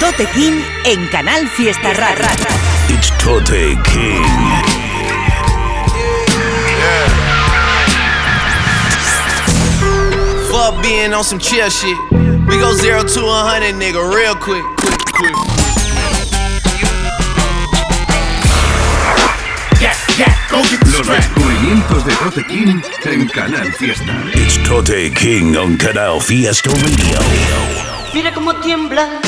Tote King en Canal Fiesta Rara. It's Tote King. Fuck being on some chill shit. We go zero to a hundred, nigga, real quick, quick, Los descubrimientos de Tote King en Canal Fiesta. It's Tote King on Canal Fiesta Radio. Mira cómo tiembla.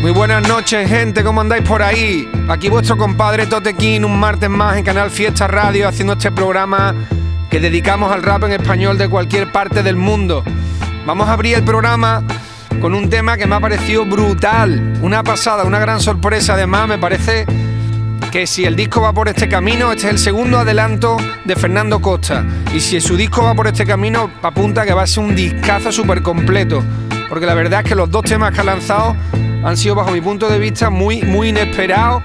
Muy buenas noches, gente, ¿cómo andáis por ahí? Aquí vuestro compadre Tote King, un martes más en Canal Fiesta Radio, haciendo este programa que dedicamos al rap en español de cualquier parte del mundo. Vamos a abrir el programa con un tema que me ha parecido brutal, una pasada, una gran sorpresa. Además, me parece que si el disco va por este camino, este es el segundo adelanto de Fernando Costa. Y si su disco va por este camino, apunta que va a ser un discazo súper completo. Porque la verdad es que los dos temas que ha lanzado han sido, bajo mi punto de vista, muy, muy inesperados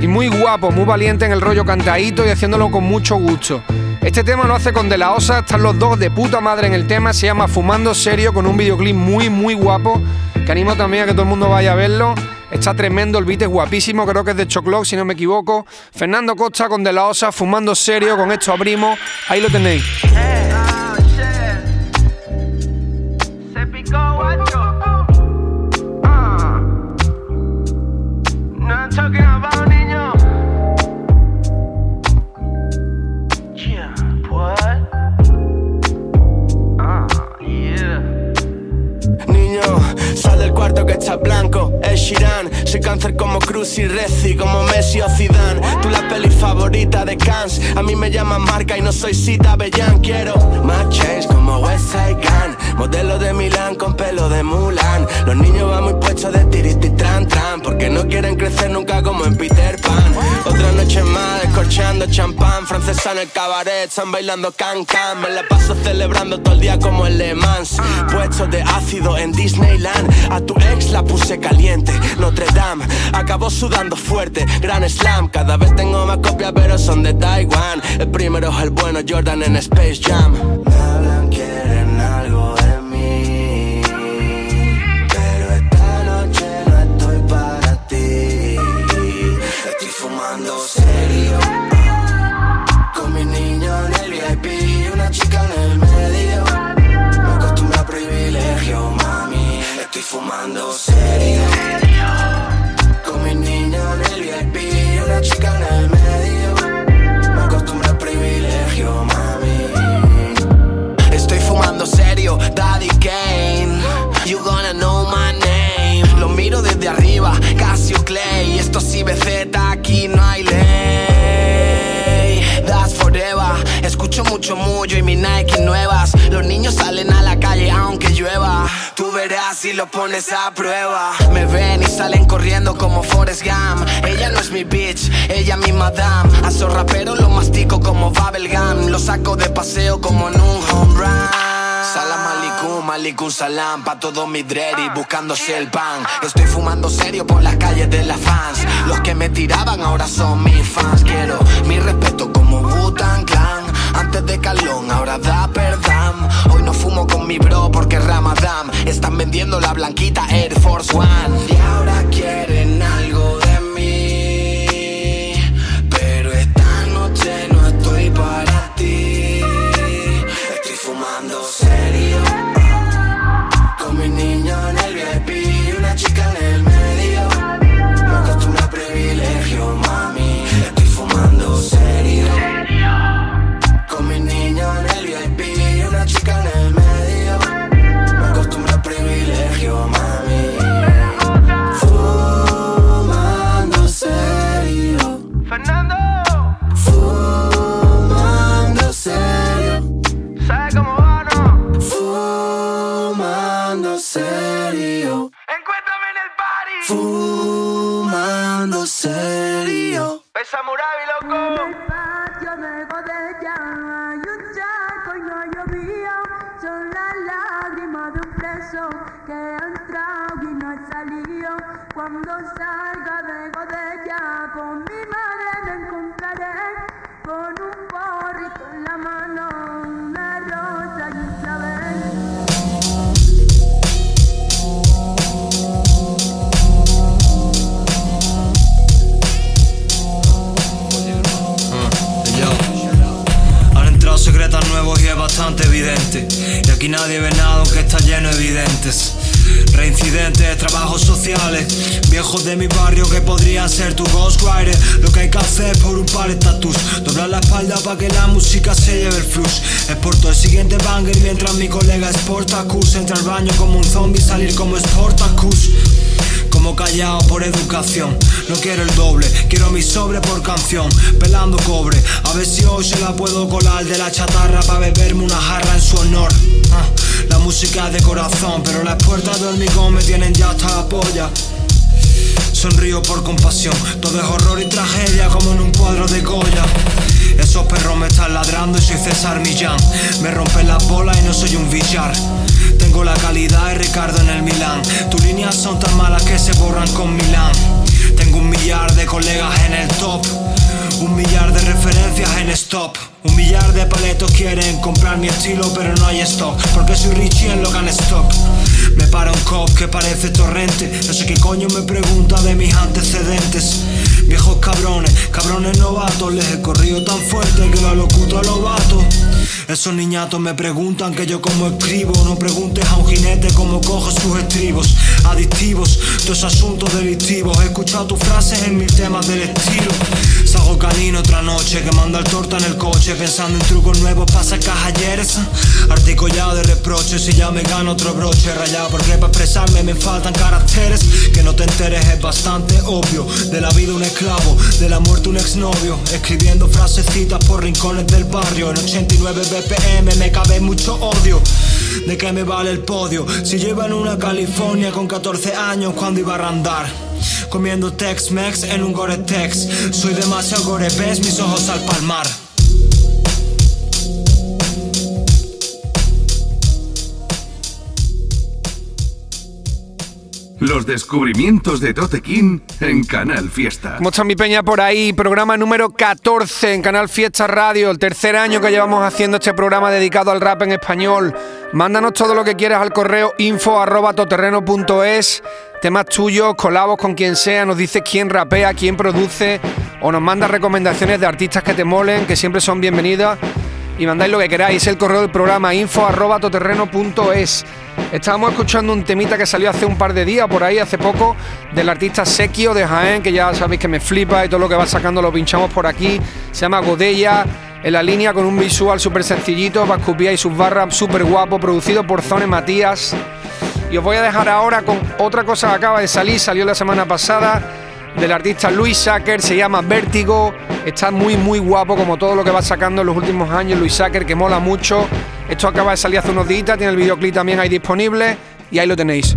y muy guapos, muy valientes en el rollo cantadito y haciéndolo con mucho gusto. Este tema lo hace con De La Osa, están los dos de puta madre en el tema, se llama Fumando Serio, con un videoclip muy, muy guapo, que animo también a que todo el mundo vaya a verlo. Está tremendo, el beat es guapísimo, creo que es de Choclock, si no me equivoco. Fernando Costa con De La Osa, Fumando Serio, con esto abrimos, ahí lo tenéis. A mí me llaman marca y no soy Cita Bellán. Quiero más chains como West Side Gun. Modelo de Milán con pelo de Mulan. Los niños van muy puestos de tiriti tran tran Porque no quieren crecer nunca como en Peter Pan Otra noche más descorchando champán Francesa en el cabaret, están bailando can can Me la paso celebrando todo el día como en Le Mans. Puestos de ácido en Disneyland A tu ex la puse caliente. Notre Dame acabó sudando fuerte Gran Slam, cada vez tengo más copias pero son de Taiwán. El primero es el bueno Jordan en Space Jam fumando serio lo pones a prueba. Me ven y salen corriendo como Forrest Gump. Ella no es mi bitch, ella mi madame. A esos raperos lo mastico como bubblegum Lo saco de paseo como en un home run. Salam aleikum, aleikum salam Pa' todos mis dready buscándose el pan. Estoy fumando serio por las calles de las fans. Los que me tiraban ahora son mis fans. Quiero Están vendiendo la blanquita Air Force One Cuando salga de Godella, con mi madre me encontraré, con un porrito en la mano, una rosa y un clavel. Mm. secretas nuevos y es bastante evidente. Y aquí nadie ve nada aunque está lleno de evidentes. Reincidentes, trabajos sociales viejos de mi barrio que podrían ser tu ghostwriter. Lo que hay que hacer por un par de estatus, doblar la espalda para que la música se lleve el flux. Exporto el siguiente banger mientras mi colega Sportacus entra al baño como un zombie, salir como Sportacus como callado por educación. No quiero el doble, quiero mi sobre por canción. Pelando cobre, a ver si hoy se la puedo colar de la chatarra para beberme una jarra en su honor. Ah, la música de corazón, pero las puertas de hormigón me tienen ya hasta la polla. Sonrío por compasión, todo es horror y tragedia como en un cuadro de Goya. Esos perros me están ladrando y soy César Millán. Me rompen las bolas y no soy un billar. Tengo la calidad de Ricardo en el Milán. Tus líneas son tan malas que se borran con Milán. Tengo un millar de colegas en el top. Un millar de referencias en stop. Un millar de paletos quieren comprar mi estilo, pero no hay stock. Porque soy Richie en Logan Stop. Me para un cop que parece torrente. No sé qué coño me pregunta de mis antecedentes. Viejos cabrones, cabrones novatos. Les he corrido tan fuerte que lo locuto a los vatos. Esos niñatos me preguntan que yo como escribo. No preguntes a un jinete cómo cojo sus estribos. Adictivos, tus asuntos delictivos. He escuchado tus frases en mis temas del estilo. Canino otra noche que manda el torta en el coche. Pensando en trucos nuevos para sacar ayeres. Articulado de reproches y ya me gano otro broche rayado. Porque para expresarme me faltan caracteres. Que no te enteres es bastante obvio. De la vida un esclavo, de la muerte un exnovio. Escribiendo frasecitas por rincones del barrio. En 89 BPM me cabe mucho odio. ¿De qué me vale el podio? Si en una California con 14 años cuando iba a randar. Comiendo Tex-Mex en un Gore-Tex. Soy demasiado Mis ojos al palmar. Los descubrimientos de Tote King en Canal Fiesta. ¿Cómo está mi peña por ahí? Programa número 14 en Canal Fiesta Radio, el tercer año que llevamos haciendo este programa dedicado al rap en español. Mándanos todo lo que quieras al correo info arroba toterreno.es, temas tuyos, colabos con quien sea, nos dices quién rapea, quién produce o nos mandas recomendaciones de artistas que te molen, que siempre son bienvenidas y mandáis lo que queráis. El correo del programa info arroba. Estábamos escuchando un temita que salió hace un par de días, por ahí, hace poco, del artista Sequio de Jaén, que ya sabéis que me flipa y todo lo que va sacando lo pinchamos por aquí. Se llama Godella, en la línea con un visual súper sencillito, Vascupía y sus barras súper guapo, producido por Zone Matías. Y os voy a dejar ahora con otra cosa que acaba de salir, salió la semana pasada, del artista Luis Sacker, se llama Vértigo. Está muy, muy guapo, como todo lo que va sacando en los últimos años Luis Sacker, que mola mucho. Esto acaba de salir hace unos días, tiene el videoclip también ahí disponible y ahí lo tenéis.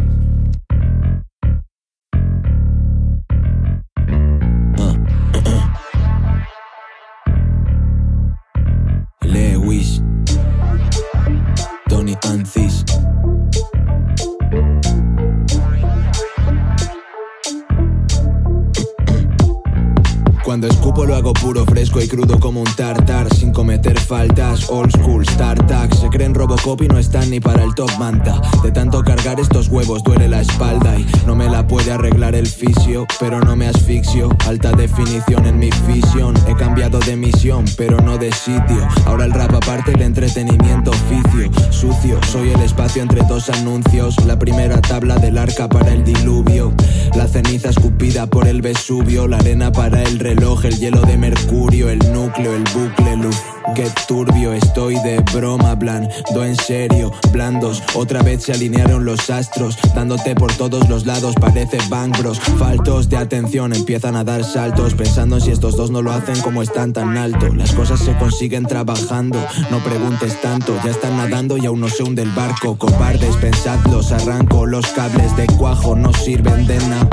Cuando escupo lo hago puro, fresco y crudo como un tartar Sin cometer faltas, old school, startup Se creen Robocop y no están ni para el top manta. De tanto cargar estos huevos duele la espalda Y no me la puede arreglar el fisio Pero no me asfixio, alta definición en mi visión He cambiado de misión, pero no de sitio. Ahora el rap aparte el entretenimiento oficio. Sucio, soy el espacio entre dos anuncios. La primera tabla del arca para el diluvio. La ceniza escupida por el Vesubio La arena para el reloj el hielo de mercurio, el núcleo, el bucle, luz. Qué turbio estoy de broma, blando en serio, blandos. Otra vez se alinearon los astros, dándote por todos los lados, parece Bang Bros. Faltos de atención empiezan a dar saltos, pensando si estos dos no lo hacen como están tan alto. Las cosas se consiguen trabajando, no preguntes tanto, ya están nadando y aún no se hunde el barco. Cobardes, pensadlos, arranco los cables de cuajo, no sirven de nada.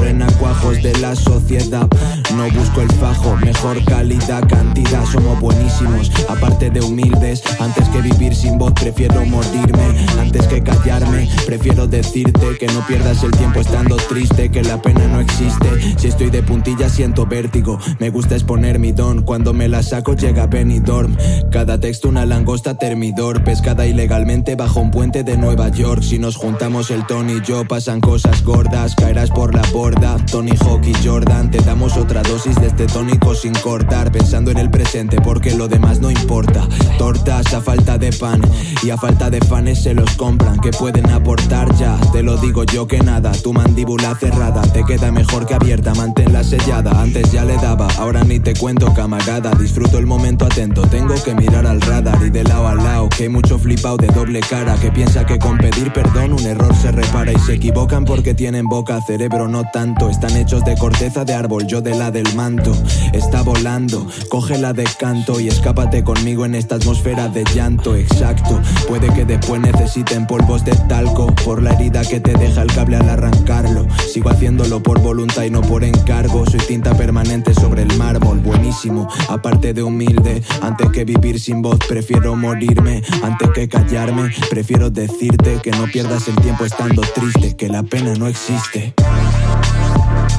Renacuajos de la sociedad. No busco el fajo, mejor calidad, cantidad, somos buenísimos. Aparte de humildes, antes que vivir sin voz, prefiero morirme. Antes que callarme, prefiero decirte que no pierdas el tiempo estando triste, que la pena no existe. Si estoy de puntilla, siento vértigo. Me gusta exponer mi don, cuando me la saco, llega Benidorm. Cada texto, una langosta termidor, pescada ilegalmente bajo un puente de Nueva York. Si nos juntamos el ton y yo, pasan cosas gordas, caerás por la borda. Tony Hawk y Jordan, te damos otra dosis de este tónico sin cortar. Pensando en el presente porque lo demás no importa. Tortas a falta de pan y a falta de fanes se los compran. Que pueden aportar ya, te lo digo yo que nada. Tu mandíbula cerrada te queda mejor que abierta, manténla sellada. Antes ya le daba, ahora ni te cuento camarada. Disfruto el momento atento, tengo que mirar al radar y de lado a lado. Que hay mucho flipado de doble cara que piensa que con pedir perdón un error se repara y se equivocan porque tienen boca, cerebro no Están hechos de corteza de árbol, yo de la del manto. Está volando, cógela de canto y escápate conmigo en esta atmósfera de llanto. Exacto, puede que después necesiten polvos de talco por la herida que te deja el cable al arrancarlo. Sigo haciéndolo por voluntad y no por encargo. Soy tinta permanente sobre el mármol, buenísimo. Aparte de humilde, antes que vivir sin voz, prefiero morirme. Antes que callarme, prefiero decirte que no pierdas el tiempo estando triste, que la pena no existe.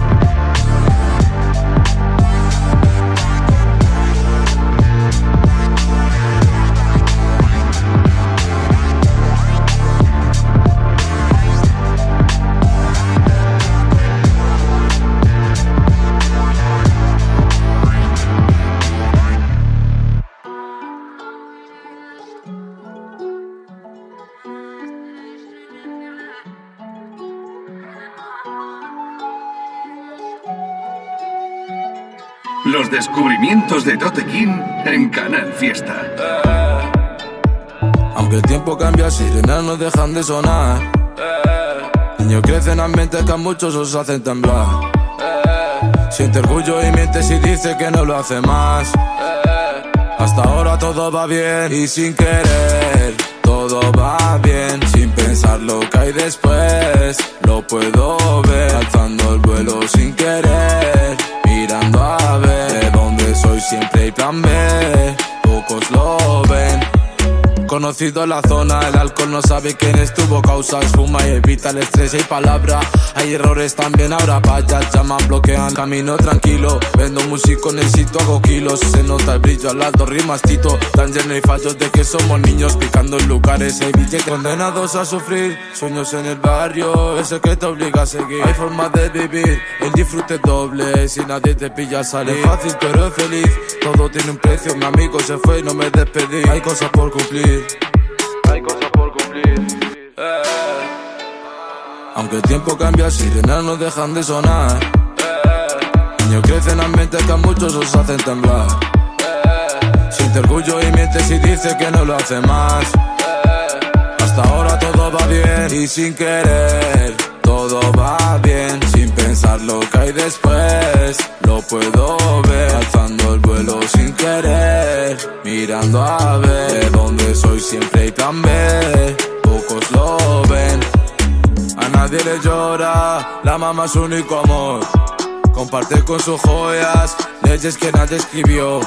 Thank you. Los descubrimientos de Tote King en Canal Fiesta. Aunque el tiempo cambia, sirenas no dejan de sonar. Niños crecen ambientes que a muchos os hacen temblar. Siente orgullo y miente si dice que no lo hace más. Hasta ahora todo va bien y sin querer. Todo va bien sin pensar lo que hay después. Lo puedo ver alzando el vuelo sin querer. Conocido la zona, el alcohol no sabe quién estuvo causa Fuma y evita el estrés. Y palabra Hay errores también, ahora vaya, llaman, bloquean. Camino tranquilo, vendo músico, necesito hago kilos. Se nota el brillo al lado, rimas tito. Tan lleno y fallos de que somos niños Picando en lugares, hay billetes condenados a sufrir. Sueños en el barrio, ese que te obliga a seguir. Hay formas de vivir, el disfrute doble. Si nadie te pilla salir Es fácil pero es feliz, todo tiene un precio Mi amigo se fue y no me despedí. Hay cosas por cumplir hay cosas por cumplir. Eh. Aunque el tiempo cambia, sirenas no dejan de sonar. Eh. Niños crecen ambientes que a muchos os hacen temblar. Eh. Siente orgullo y miente si dice que no lo hace más. Hasta ahora todo va bien y sin querer. Todo va bien pensar lo que hay después. Lo puedo ver alzando el vuelo sin querer. Mirando a ver de dónde soy siempre hay plan B. Pocos lo ven. A nadie le llora, la mamá es único amor. Comparte con sus joyas, leyes que nadie escribió.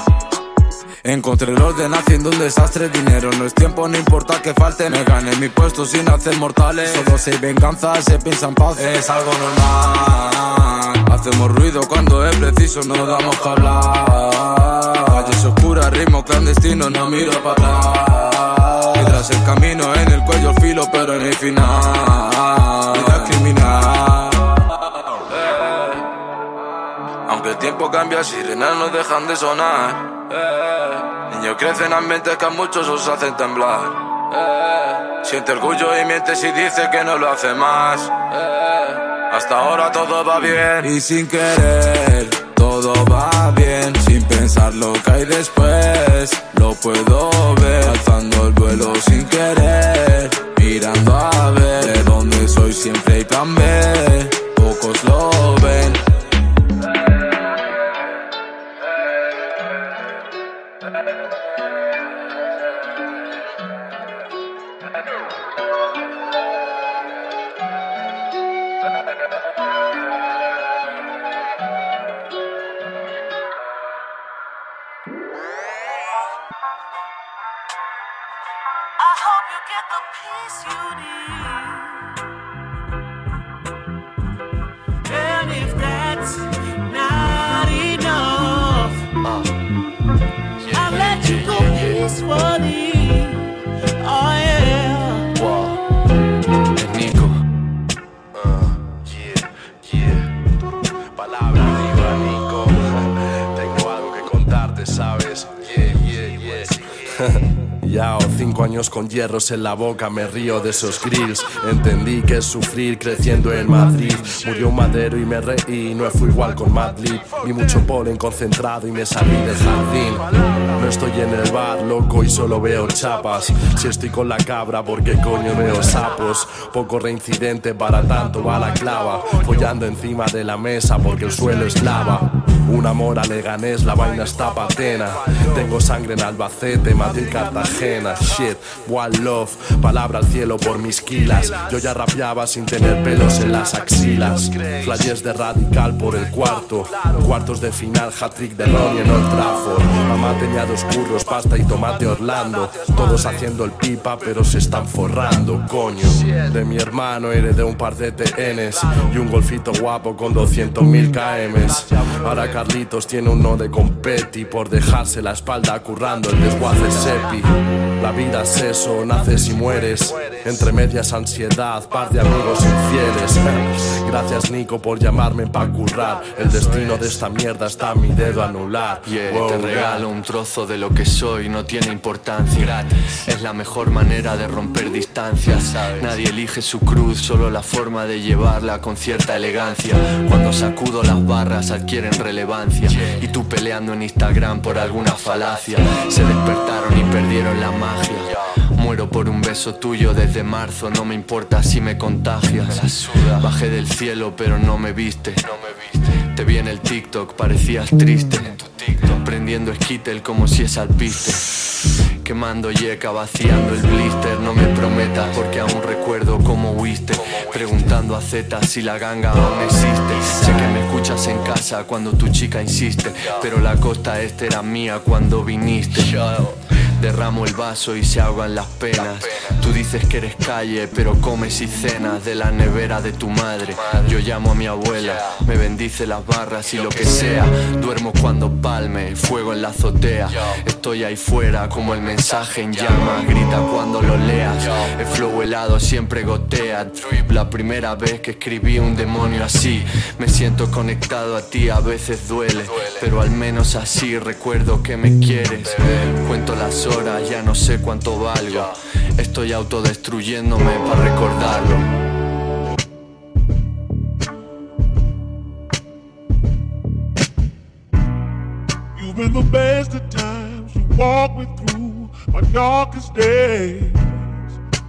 Encontré el orden haciendo un desastre. Dinero no es tiempo, no importa que falte. Me gané mi puesto sin hacer mortales. Solo se venganza, se piensa en paz. Es algo normal. Hacemos ruido cuando es preciso No damos que hablar. Calles oscuras, ritmo clandestino No miro para atrás. Tras el camino en el cuello filo Pero en el final. Vida criminal. Aunque el tiempo cambia, sirenas no dejan de sonar. Eh. Niños crecen ambientes que a muchos os hacen temblar. Eh. Siente orgullo y miente si dice que no lo hace más. Eh. Hasta ahora todo va bien y sin querer. Todo va bien sin pensar lo que hay después. Lo puedo ver alzando el vuelo sin querer. Peacefully. Años con hierros en la boca, me río de esos grills. Entendí que sufrir creciendo en Madrid. Murió un madero y me reí, no fui igual con Madlib. Vi mucho polen concentrado y me salí del jardín. No estoy en el bar, loco, y solo veo chapas. Si estoy con la cabra, porque coño veo sapos? Poco reincidente para tanto va la clava. Follando encima de la mesa porque el suelo es lava. Un amor a Leganés, la vaina está patena. Tengo sangre en Albacete, Madrid, Cartagena. Shit, one love, palabra al cielo por mis kilas. Yo ya rapeaba sin tener pelos en las axilas. Flashes de radical por el cuarto. Cuartos de final, hat-trick de Ronnie en Old Trafford. Mamá tenía dos curros, pasta y tomate Orlando. Todos haciendo el pipa, pero se están forrando, coño. De mi hermano heredé un par de TNs y un golfito guapo con 200.000 KMs. Ahora Carlitos tiene uno de competi por dejarse la espalda currando el desguace sepi. La vida es eso, naces y mueres. Entre medias ansiedad, par de amigos infieles. Gracias Nico por llamarme pa' currar. El destino de esta mierda está a mi dedo anular. Yeah, Wow, te regalo un trozo de lo que soy, no tiene importancia. Es la mejor manera de romper distancias. Nadie elige su cruz, solo la forma de llevarla con cierta elegancia. Cuando sacudo las barras adquieren relevancia. Y tú peleando en Instagram por alguna falacia. Se despertaron y perdieron la magia. Muero por un beso tuyo desde marzo, no me importa si me contagias. Bajé del cielo, pero no me viste. Te vi en el TikTok, parecías triste. Prendiendo skittle como si es alpiste. Quemando yeca, vaciando el blister. No me prometas porque aún recuerdo cómo huiste. Preguntando a Z si la ganga aún existe. Sé que me escuchas en casa cuando tu chica insiste. Pero la costa este era mía cuando viniste. Derramo el vaso y se ahogan las penas. Tú dices que eres calle, pero comes y cenas de la nevera de tu madre. Yo llamo a mi abuela, me bendice las barras y lo que sea. Duermo cuando palme, fuego en la azotea. Estoy ahí fuera como el mensaje en llamas. Grita cuando lo leas. El flow helado siempre gotea. La primera vez que escribí un demonio así, me siento conectado a ti. A veces duele, pero al menos así recuerdo que me quieres. Cuento las horas, ya no sé cuánto valgo. Estoy autodestruyéndome para recordarlo. You've been the best of times. You walk me through my darkest days.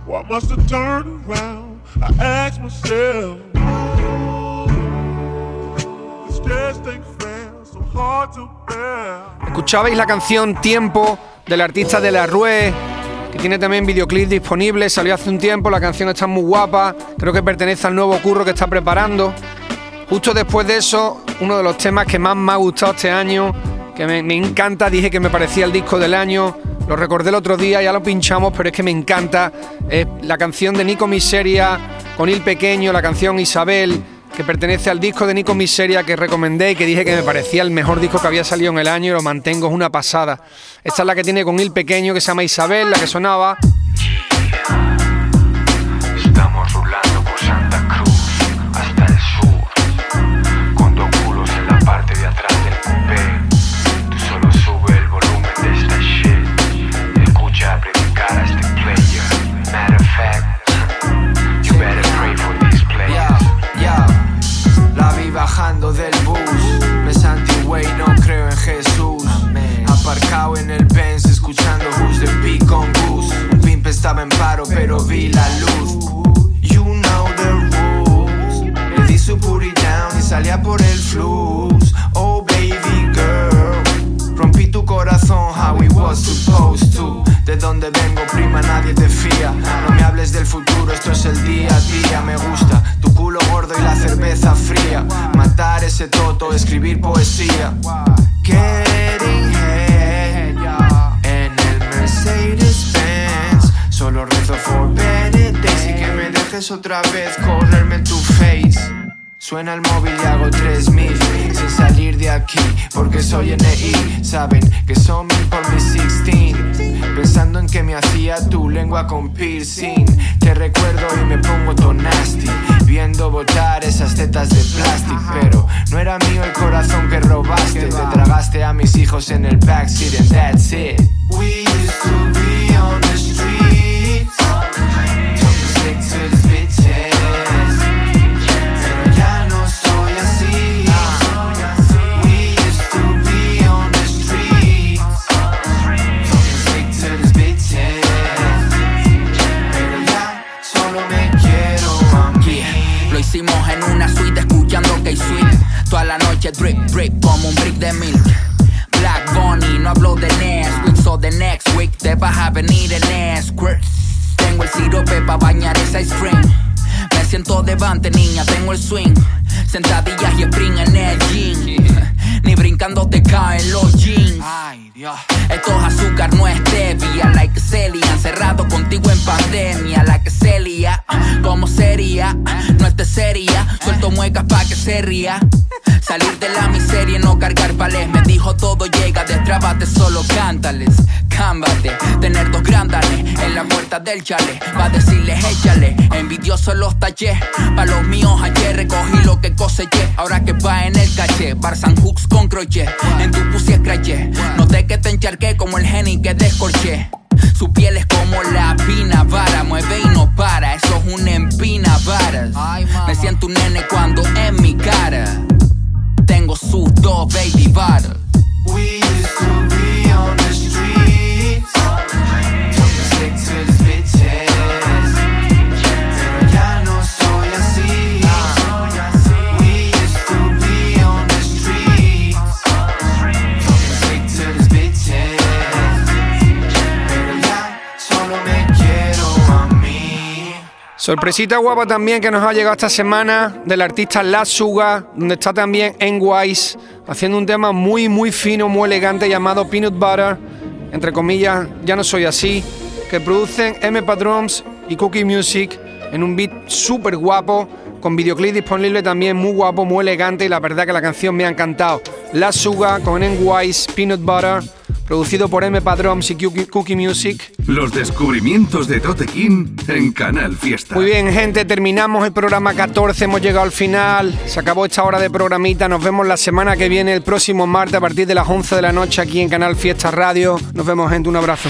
Why must I turn around? I ask myself. This just ain't fair, so hard to bear. Escuchabais la canción Tiempo del artista de la Rue, que tiene también videoclip disponible, salió hace un tiempo, la canción está muy guapa, creo que pertenece al nuevo curro que está preparando. Justo después de eso, uno de los temas que más me ha gustado este año, que me, encanta, dije que me parecía el disco del año, lo recordé el otro día, ya lo pinchamos, pero es que me encanta, es la canción de Nico Miseria con Il Pequeño, la canción Isabel, que pertenece al disco de Nico Miseria que recomendé y que dije que me parecía el mejor disco que había salido en el año y lo mantengo, es una pasada. Esta es la que tiene con Il Pequeño, que se llama Isabel, la que sonaba. Pero vi la luz. You know the rules. Le di su put it down y salía por el flux. Oh baby girl. Rompí tu corazón, how it was supposed to. De donde vengo, prima, nadie te fía. No me hables del futuro, esto es el día a día. Me gusta tu culo gordo y la cerveza fría. Matar ese toto, escribir poesía. Getting Solo rezo for better days y que me dejes otra vez correrme en tu face. Suena el móvil y hago 3000 sin salir de aquí porque soy NI. Saben que son mil por mis 16. Pensando en que me hacía tu lengua con piercing. Te recuerdo y me pongo todo nasty. Viendo botar esas tetas de plástico. Pero no era mío el corazón que robaste. Te tragaste a mis hijos en el backseat and that's it. We used to be drip, drip como un brick de milk. Black Bunny, no hablo de next week, so the next week te vas a venir en Squirt. Tengo el sirope pa' bañar esa cream. Me siento devante, niña, tengo el swing. Sentadillas y spring en el gym. Ni brincando te caen los jeans. Esto es azúcar, no es stevia. Like Celia, encerrado contigo en pandemia. La que Celia, ¿cómo sería? No esté seria, suelto muecas pa' que se ría. Salir de la miseria y no cargar palés. Me dijo todo llega, destrábate, solo cántales. Cámbate, tener dos grandanes en la puerta del chale. Va a decirles échale, envidioso los tallé. Pa' los míos ayer recogí lo que coseché. Ahora que va en el caché, Barsan Hooks con crochet. En tu pussy escraché. Noté que te encharqué como el genio que descorché. Su piel es como la pina vara, mueve y no para, eso es un empina varas. Me siento un nene cuando en mi cara tengo sus dos baby bottles. Sorpresita guapa también que nos ha llegado esta semana del artista La Suga, donde está también N-Wise, haciendo un tema muy, muy fino, muy elegante llamado Peanut Butter, entre comillas, ya no soy así, que producen M Padrons y Cookie Music en un beat súper guapo, con videoclip disponible también muy guapo, muy elegante y la verdad que la canción me ha encantado. La Suga con N-Wise, Peanut Butter, producido por M Padrons y Cookie, Music. Los descubrimientos de Tote King en Canal Fiesta. Muy bien, gente, terminamos el programa 14, hemos llegado al final, se acabó esta hora de programita, nos vemos la semana que viene, el próximo martes a partir de las 11 de la noche aquí en Canal Fiesta Radio. Nos vemos, gente, un abrazo.